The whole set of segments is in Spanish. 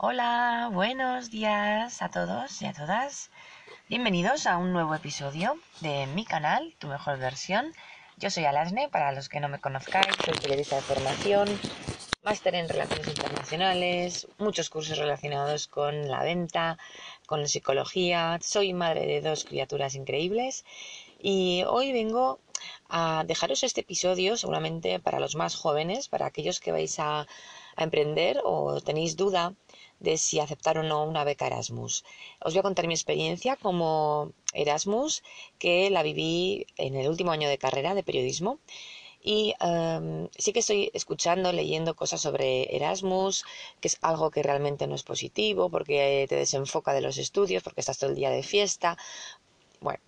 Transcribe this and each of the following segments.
Hola, buenos días a todos y a todas. Bienvenidos a un nuevo episodio de mi canal, Tu Mejor Versión. Yo soy Alasne, para los que no me conozcáis, soy periodista de formación, máster en Relaciones Internacionales, muchos cursos relacionados con la venta, con la psicología. Soy madre de dos criaturas increíbles y hoy vengo a dejaros este episodio seguramente para los más jóvenes, para aquellos que vais a, a emprender o tenéis duda de si aceptar o no una beca Erasmus. Os voy a contar mi experiencia como Erasmus, que la viví en el último año de carrera de periodismo. Y em, sí que estoy escuchando, leyendo cosas sobre Erasmus, que es algo que realmente no es positivo, porque te desenfoca de los estudios, porque estás todo el día de fiesta. Bueno,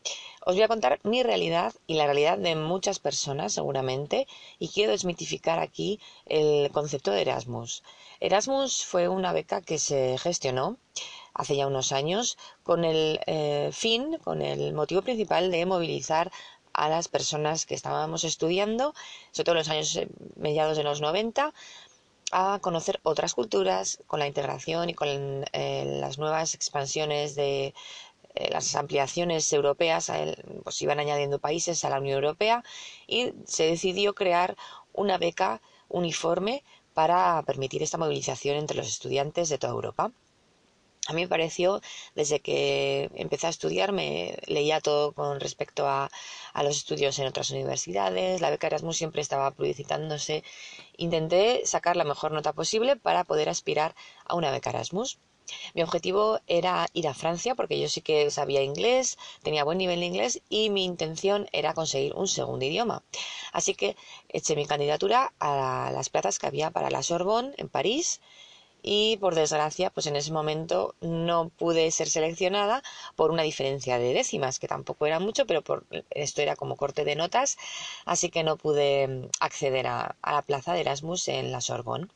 os voy a contar mi realidad y la realidad de muchas personas seguramente y quiero desmitificar aquí el concepto de Erasmus. Erasmus fue una beca que se gestionó hace ya unos años con el eh, fin, con el motivo principal de movilizar a las personas que estábamos estudiando, sobre todo en los años eh, mediados de los 90, a conocer otras culturas con la integración y con eh, las nuevas expansiones de las ampliaciones europeas, pues iban añadiendo países a la Unión Europea y se decidió crear una beca uniforme para permitir esta movilización entre los estudiantes de toda Europa. A mí me pareció, desde que empecé a estudiar, me leía todo con respecto a, a, los estudios en otras universidades, la beca Erasmus siempre estaba publicitándose. Intenté sacar la mejor nota posible para poder aspirar a una beca Erasmus. Mi objetivo era ir a Francia porque yo sí que sabía inglés, tenía buen nivel de inglés y mi intención era conseguir un segundo idioma. Así que eché mi candidatura a las plazas que había para la Sorbonne en París y por desgracia pues en ese momento no pude ser seleccionada por una diferencia de décimas que tampoco era mucho pero por esto era como corte de notas así que no pude acceder a, a la plaza de Erasmus en la Sorbonne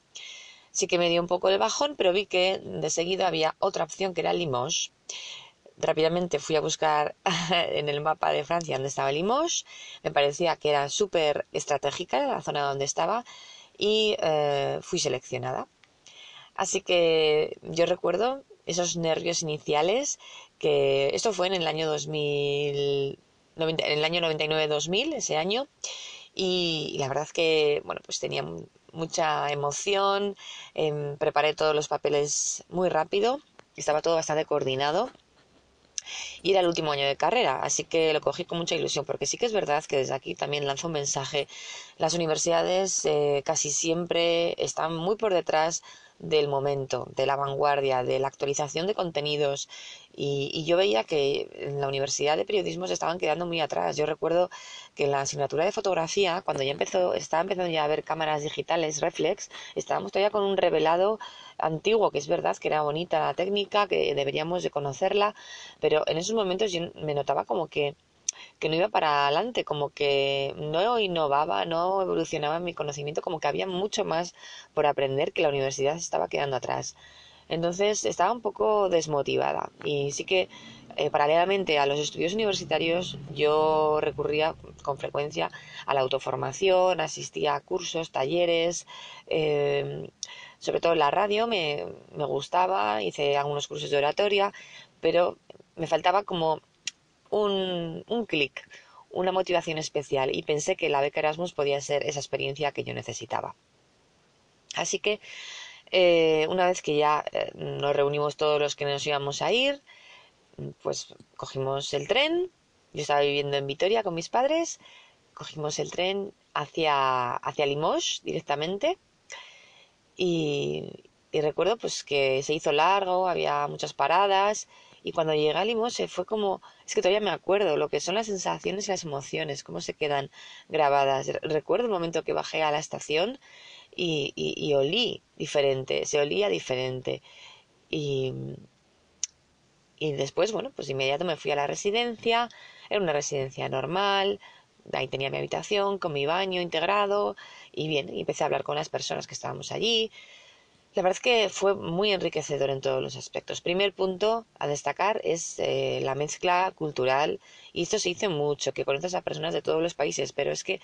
sí que me dio un poco el bajón, pero vi que de seguido había otra opción que era Limoges. Rápidamente fui a buscar en el mapa de Francia dónde estaba Limoges. Me parecía que era súper estratégica la zona donde estaba y eh, fui seleccionada. Así que yo recuerdo esos nervios iniciales que esto fue en el año 2000, en el año 99-2000, ese año, y la verdad que, bueno, pues tenía mucha emoción, em, preparé todos los papeles muy rápido, estaba todo bastante coordinado y era el último año de carrera, así que lo cogí con mucha ilusión, porque sí que es verdad que desde aquí también lanzo un mensaje. Las universidades eh, casi siempre están muy por detrás del momento, de la vanguardia, de la actualización de contenidos. Y, yo veía que en la Universidad de Periodismo se estaban quedando muy atrás. Yo recuerdo que en la asignatura de fotografía, cuando ya empezó, estaba empezando ya a ver cámaras digitales reflex, estábamos todavía con un revelado antiguo, que es verdad que era bonita la técnica, que deberíamos de conocerla, pero en esos momentos yo me notaba como que que no iba para adelante, como que no innovaba, no evolucionaba mi conocimiento, como que había mucho más por aprender que la universidad estaba quedando atrás. Entonces estaba un poco desmotivada y sí que eh, paralelamente a los estudios universitarios yo recurría con frecuencia a la autoformación, asistía a cursos, talleres, eh, sobre todo la radio me, me gustaba, hice algunos cursos de oratoria, pero me faltaba como un, clic, una motivación especial y pensé que la beca Erasmus podía ser esa experiencia que yo necesitaba. Así que eh, una vez que ya eh, nos reunimos todos los que nos íbamos a ir, pues cogimos el tren. Yo estaba viviendo en Vitoria con mis padres. Cogimos el tren hacia, hacia Limoges directamente. Y, y recuerdo pues que se hizo largo, había muchas paradas y cuando llegué a Limón se fue como, es que todavía me acuerdo lo que son las sensaciones y las emociones, cómo se quedan grabadas. Recuerdo el momento que bajé a la estación y, y, olí diferente, se olía diferente. Y, y después, bueno, pues inmediato me fui a la residencia, era una residencia normal, ahí tenía mi habitación con mi baño integrado y bien, y empecé a hablar con las personas que estábamos allí, la verdad es que fue muy enriquecedor en todos los aspectos. Primer punto a destacar es eh, la mezcla cultural y esto se dice mucho, que conoces a personas de todos los países, pero es que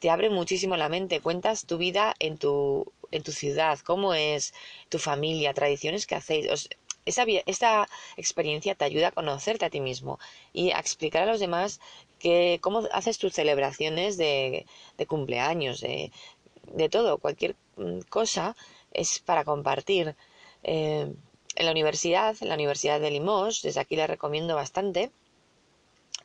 te abre muchísimo la mente, cuentas tu vida en tu en tu ciudad, cómo es tu familia, tradiciones que hacéis. esa, esta experiencia te ayuda a conocerte a ti mismo y a explicar a los demás que, cómo haces tus celebraciones de, de cumpleaños, de, de, todo, cualquier mm, cosa es para compartir. Eh, en la universidad, en la Universidad de Limoges, desde aquí les recomiendo bastante,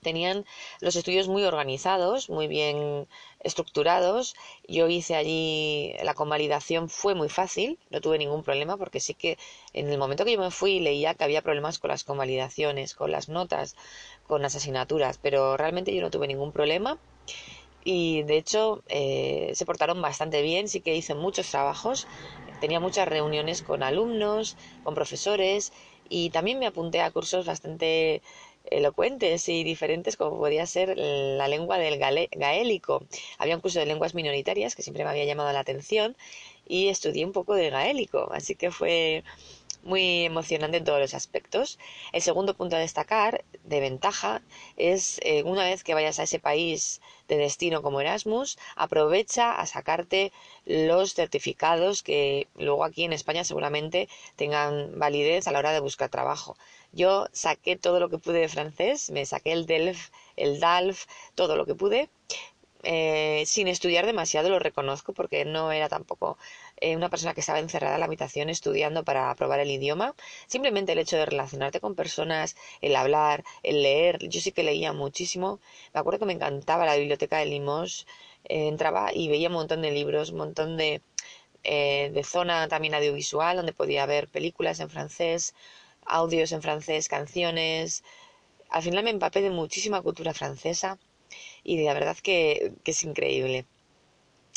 tenían los estudios muy organizados, muy bien estructurados. Yo hice allí la convalidación, fue muy fácil, no tuve ningún problema porque sí que en el momento que yo me fui leía que había problemas con las convalidaciones, con las notas, con las asignaturas, pero realmente yo no tuve ningún problema. Y de hecho eh, se portaron bastante bien, sí que hice muchos trabajos, tenía muchas reuniones con alumnos, con profesores y también me apunté a cursos bastante elocuentes y diferentes como podía ser la lengua del gaélico. Había un curso de lenguas minoritarias que siempre me había llamado la atención y estudié un poco de gaélico, así que fue muy emocionante en todos los aspectos. El segundo punto a destacar, de ventaja, es eh, una vez que vayas a ese país de destino como Erasmus, aprovecha a sacarte los certificados que luego aquí en España seguramente tengan validez a la hora de buscar trabajo. Yo saqué todo lo que pude de francés, me saqué el DELF, el DALF, todo lo que pude eh, sin estudiar demasiado, lo reconozco, porque no era tampoco eh, una persona que estaba encerrada en la habitación estudiando para probar el idioma. Simplemente el hecho de relacionarte con personas, el hablar, el leer. Yo sí que leía muchísimo. Me acuerdo que me encantaba la biblioteca de Limos. Eh, entraba y veía un montón de libros, un montón de, de zona también audiovisual, donde podía ver películas en francés, audios en francés, canciones. Al final me empapé de muchísima cultura francesa y la verdad que, que es increíble.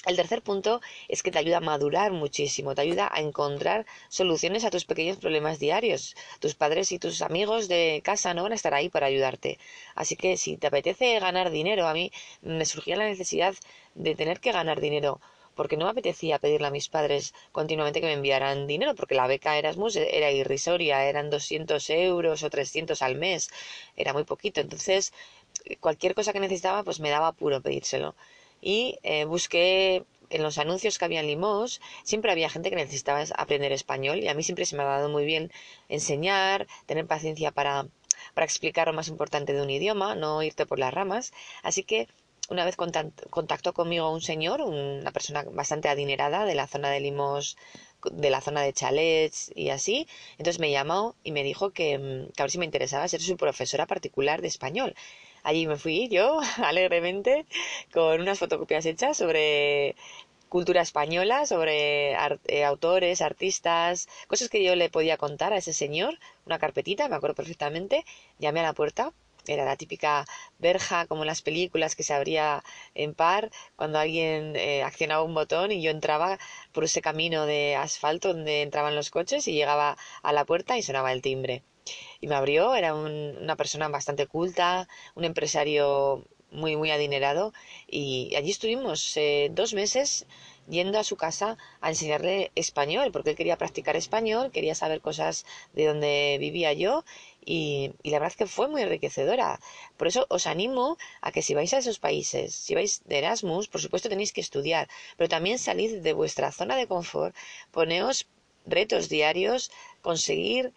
El tercer punto es que te ayuda a madurar muchísimo, te ayuda a encontrar soluciones a tus pequeños problemas diarios. Tus padres y tus amigos de casa no van a estar ahí para ayudarte. Así que si te apetece ganar dinero, a mí me surgía la necesidad de tener que ganar dinero porque no me apetecía pedirle a mis padres continuamente que me enviaran dinero, porque la beca Erasmus era irrisoria, eran 200 euros o 300 al mes, era muy poquito. Entonces cualquier cosa que necesitaba, pues me daba apuro pedírselo. Y eh, busqué en los anuncios que había en Limos, siempre había gente que necesitaba aprender español y a mí siempre se me ha dado muy bien enseñar, tener paciencia para, para explicar lo más importante de un idioma, no irte por las ramas. Así que una vez contactó conmigo un señor, una persona bastante adinerada de la zona de Limos, de la zona de chalets y así. Entonces me llamó y me dijo que, mm, que a ver si me interesaba ser su profesora particular de español. Allí me fui yo alegremente con unas fotocopias hechas sobre cultura española, sobre eh, autores, artistas, cosas que yo le podía contar a ese señor, una carpetita, me acuerdo perfectamente, llamé a la puerta, era la típica verja como en las películas que se abría en par cuando alguien eh, accionaba un botón y yo entraba por ese camino de asfalto donde entraban los coches y llegaba a la puerta y sonaba el timbre y me abrió, era una persona bastante culta, un empresario muy, muy adinerado y allí estuvimos eh, dos meses yendo a su casa a enseñarle español, porque él quería practicar español, quería saber cosas de donde vivía yo y, y, la verdad es que fue muy enriquecedora. Por eso os animo a que si vais a esos países, si vais de Erasmus, por supuesto tenéis que estudiar, pero también salid de vuestra zona de confort, poneos retos diarios, conseguir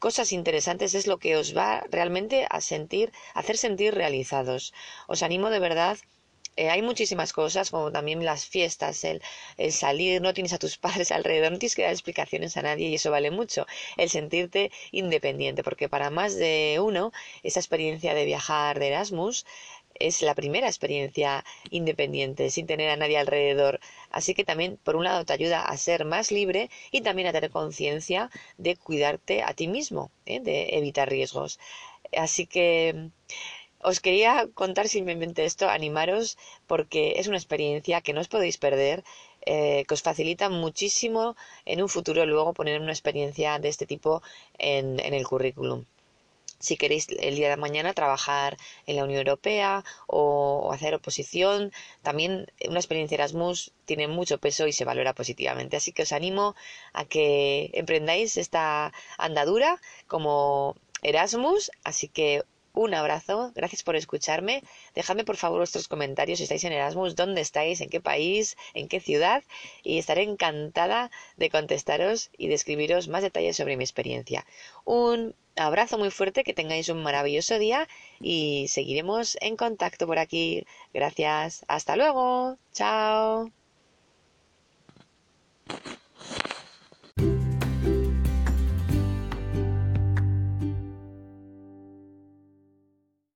cosas interesantes es lo que os va realmente a sentir, a hacer sentir realizados. Os animo de verdad eh, hay muchísimas cosas, como también las fiestas, el, el, salir, no tienes a tus padres alrededor, no tienes que dar explicaciones a nadie y eso vale mucho. El sentirte independiente, porque para más de uno, esa experiencia de viajar de Erasmus es la primera experiencia independiente, sin tener a nadie alrededor. Así que también, por un lado, te ayuda a ser más libre y también a tener conciencia de cuidarte a ti mismo, ¿eh? de evitar riesgos. Así que os quería contar simplemente esto, animaros, porque es una experiencia que no os podéis perder, eh, que os facilita muchísimo en un futuro luego poner una experiencia de este tipo en el currículum si queréis el día de mañana trabajar en la Unión Europea o, hacer oposición, también una experiencia Erasmus tiene mucho peso y se valora positivamente. Así que os animo a que emprendáis esta andadura como Erasmus. Así que un abrazo, gracias por escucharme. Dejadme por favor vuestros comentarios si estáis en Erasmus, dónde estáis, en qué país, en qué ciudad y estaré encantada de contestaros y de escribiros más detalles sobre mi experiencia. Un abrazo muy fuerte, que tengáis un maravilloso día y seguiremos en contacto por aquí. Gracias, hasta luego, chao.